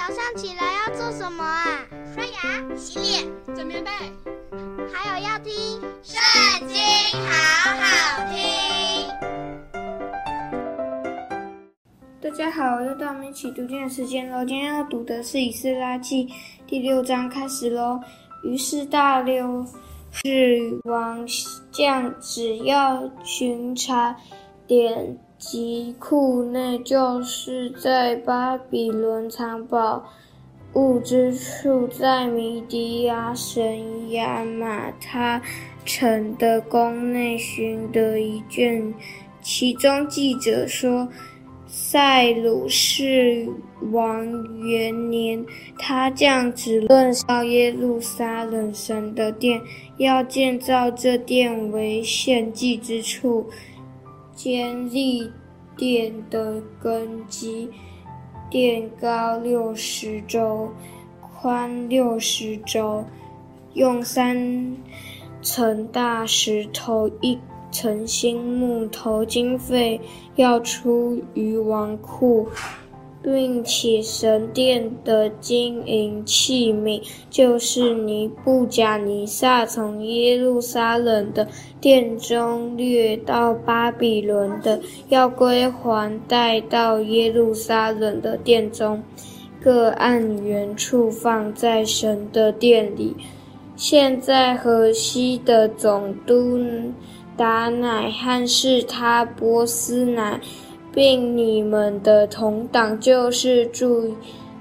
早上起来要做什么啊？刷牙、洗脸、整棉被，还有要听《圣经》，好好听。大家好，又到我们一起读经的时间喽。今天要读的是《以斯拉记》第六章，开始喽。于是大流士王将只要巡查点籍库内，就是在巴比伦藏宝物之处，在米底亚神亚玛他城的宫内寻得一卷，其中记者说：塞鲁士王元年，他降旨论到耶路撒冷神的殿，要建造这殿为献祭之处。先立殿的根基，殿高六十周，宽六十周，用三层大石头，一层新木头，经费要出于王库。并且神殿的金银器皿，就是尼布甲尼撒从耶路撒冷的殿中掠到巴比伦的，要归还带到耶路撒冷的殿中，各按原处放在神的殿里。现在河西的总督达乃汉是他波斯乃。并你们的同党，就是住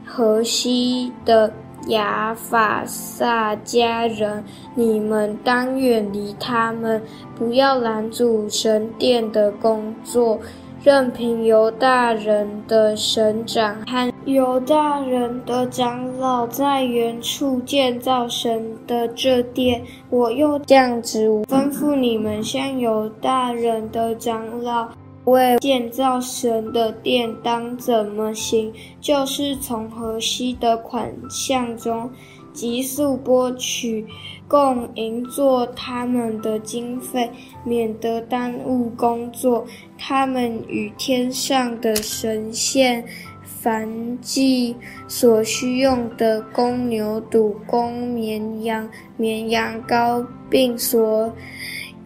河西的亚法萨迦人，你们当远离他们，不要拦阻神殿的工作，任凭犹大人的省长和犹大人的长老在原处建造神的这殿。我又降旨吩咐你们，向犹大人的长老。为建造神的殿当怎么行？就是从河西的款项中，急速拨取供银作他们的经费，免得耽误工作。他们与天上的神仙凡祭所需用的公牛犊、公绵羊、绵羊羔，并所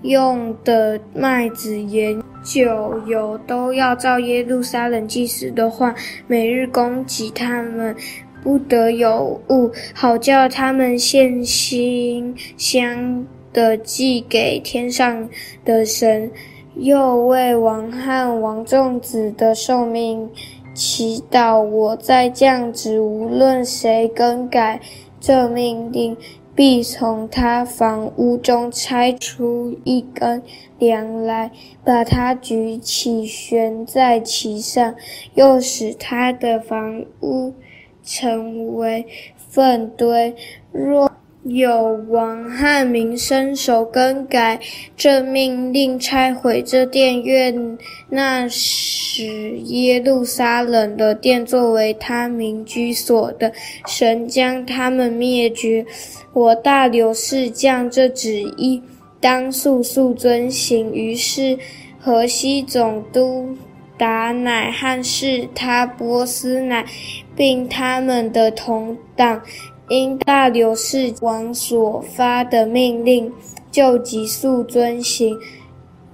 用的麦子盐。酒油都要照耶路撒冷祭司的话，每日供给他们，不得有误，好叫他们献馨香的祭给天上的神。又为王汉王众子的寿命祈祷。我再降旨，无论谁更改这命令。必从他房屋中拆出一根梁来，把它举起，悬在其上，又使他的房屋成为粪堆。若有王汉民伸手更改这命令，拆毁这殿，愿那使耶路撒冷的殿作为他民居所的神将他们灭绝。我大流士将这旨意当速速遵行。于是河西总督达乃和示他波斯乃，并他们的同党。因大流士王所发的命令，就急速遵行。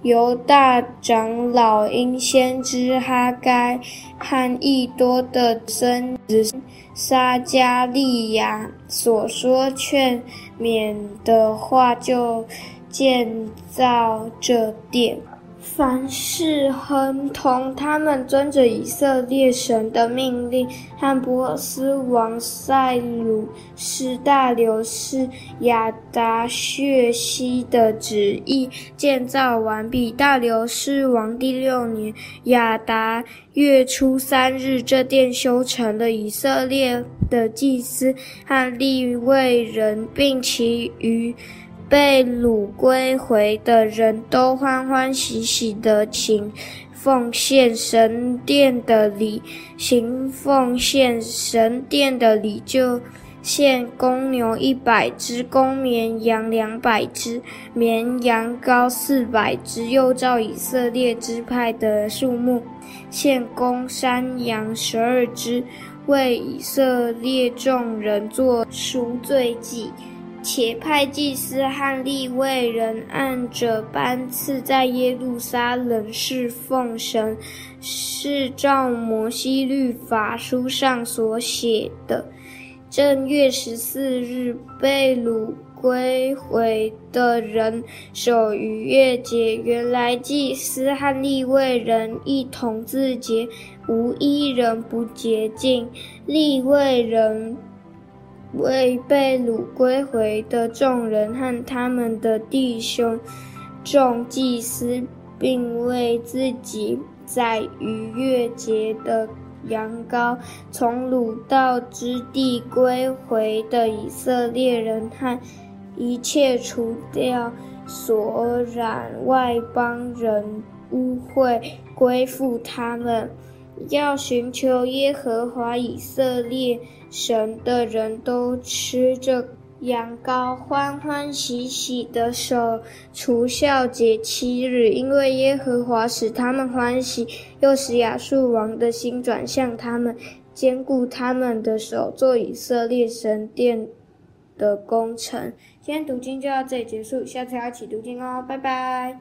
由大长老因先知哈该和易多的孙子撒迦利亚所说劝勉的话，就建造这殿。凡是亨通他们遵着以色列神的命令，和波斯王塞鲁斯大流士亚达薛西的旨意建造完毕。大流士王第六年亚达月初三日，这殿修成了。以色列的祭司和利未人，并其余。被掳归回的人都欢欢喜喜地行奉献神殿的礼，行奉献神殿的礼，就献公牛一百只，公绵羊两百只，绵羊羔四百只，又照以色列支派的数目献公山羊十二只。为以色列众人做赎罪祭。且派祭司和利未人按着班次在耶路撒冷侍奉神，是照摩西律法书上所写的。正月十四日，被掳归回的人守逾越节，原来祭司和利未人一同自洁，无一人不洁净。利未人。为被掳归回的众人和他们的弟兄、众祭司，并为自己宰逾越节的羊羔，从掳到之地归回的以色列人和一切除掉所染外邦人污秽，归附他们。要寻求耶和华以色列神的人都吃着羊羔，欢欢喜喜的守除酵节七日，因为耶和华使他们欢喜，又使亚述王的心转向他们，坚固他们的手，做以色列神殿的工程。今天读经就到这里结束，下次要一起读经哦，拜拜。